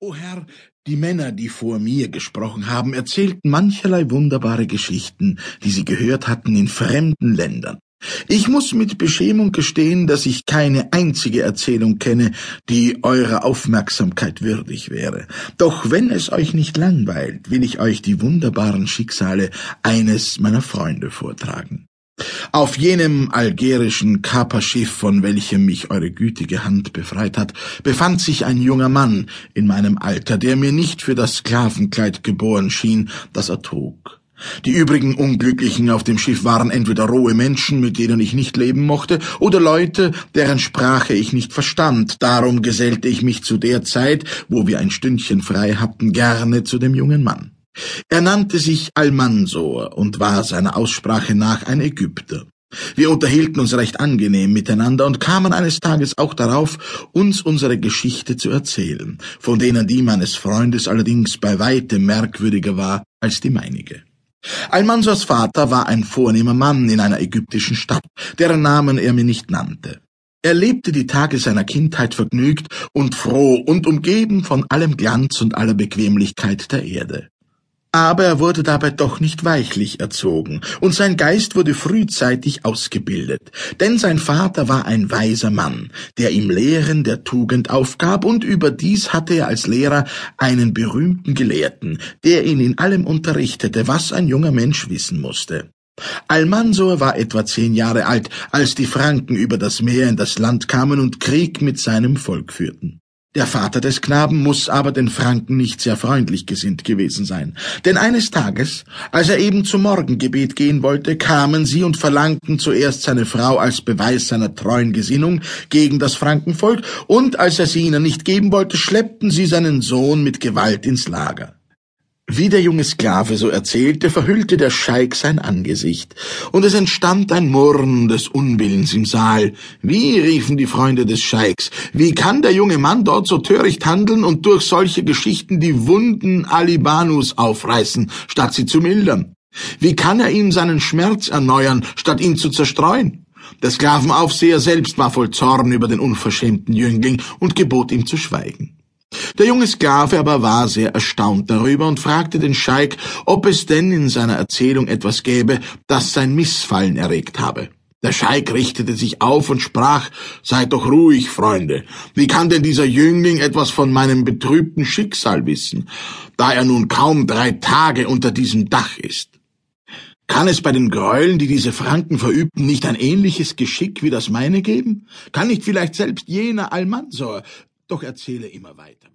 O Herr, die Männer, die vor mir gesprochen haben, erzählten mancherlei wunderbare Geschichten, die sie gehört hatten in fremden Ländern. Ich muss mit Beschämung gestehen, dass ich keine einzige Erzählung kenne, die eurer Aufmerksamkeit würdig wäre. Doch wenn es euch nicht langweilt, will ich euch die wunderbaren Schicksale eines meiner Freunde vortragen. Auf jenem algerischen Kaperschiff, von welchem mich eure gütige Hand befreit hat, befand sich ein junger Mann in meinem Alter, der mir nicht für das Sklavenkleid geboren schien, das er trug. Die übrigen Unglücklichen auf dem Schiff waren entweder rohe Menschen, mit denen ich nicht leben mochte, oder Leute, deren Sprache ich nicht verstand. Darum gesellte ich mich zu der Zeit, wo wir ein Stündchen frei hatten, gerne zu dem jungen Mann. Er nannte sich Almansor und war seiner Aussprache nach ein Ägypter. Wir unterhielten uns recht angenehm miteinander und kamen eines Tages auch darauf, uns unsere Geschichte zu erzählen, von denen die meines Freundes allerdings bei weitem merkwürdiger war als die meinige. Almansors Vater war ein vornehmer Mann in einer ägyptischen Stadt, deren Namen er mir nicht nannte. Er lebte die Tage seiner Kindheit vergnügt und froh und umgeben von allem Glanz und aller Bequemlichkeit der Erde. Aber er wurde dabei doch nicht weichlich erzogen, und sein Geist wurde frühzeitig ausgebildet, denn sein Vater war ein weiser Mann, der ihm Lehren der Tugend aufgab, und überdies hatte er als Lehrer einen berühmten Gelehrten, der ihn in allem unterrichtete, was ein junger Mensch wissen musste. Almansor war etwa zehn Jahre alt, als die Franken über das Meer in das Land kamen und Krieg mit seinem Volk führten. Der Vater des Knaben muss aber den Franken nicht sehr freundlich gesinnt gewesen sein, denn eines Tages, als er eben zum Morgengebet gehen wollte, kamen sie und verlangten zuerst seine Frau als Beweis seiner treuen Gesinnung gegen das Frankenvolk, und als er sie ihnen nicht geben wollte, schleppten sie seinen Sohn mit Gewalt ins Lager. Wie der junge Sklave so erzählte, verhüllte der Scheik sein Angesicht, und es entstand ein Murren des Unwillens im Saal. Wie, riefen die Freunde des Scheiks, wie kann der junge Mann dort so töricht handeln und durch solche Geschichten die Wunden Alibanus aufreißen, statt sie zu mildern? Wie kann er ihm seinen Schmerz erneuern, statt ihn zu zerstreuen? Der Sklavenaufseher selbst war voll Zorn über den unverschämten Jüngling und gebot ihm zu schweigen. Der junge Sklave aber war sehr erstaunt darüber und fragte den Scheik, ob es denn in seiner Erzählung etwas gäbe, das sein Missfallen erregt habe. Der Scheik richtete sich auf und sprach, Seid doch ruhig, Freunde. Wie kann denn dieser Jüngling etwas von meinem betrübten Schicksal wissen, da er nun kaum drei Tage unter diesem Dach ist? Kann es bei den Gräueln, die diese Franken verübten, nicht ein ähnliches Geschick wie das meine geben? Kann nicht vielleicht selbst jener Almansor doch erzähle immer weiter.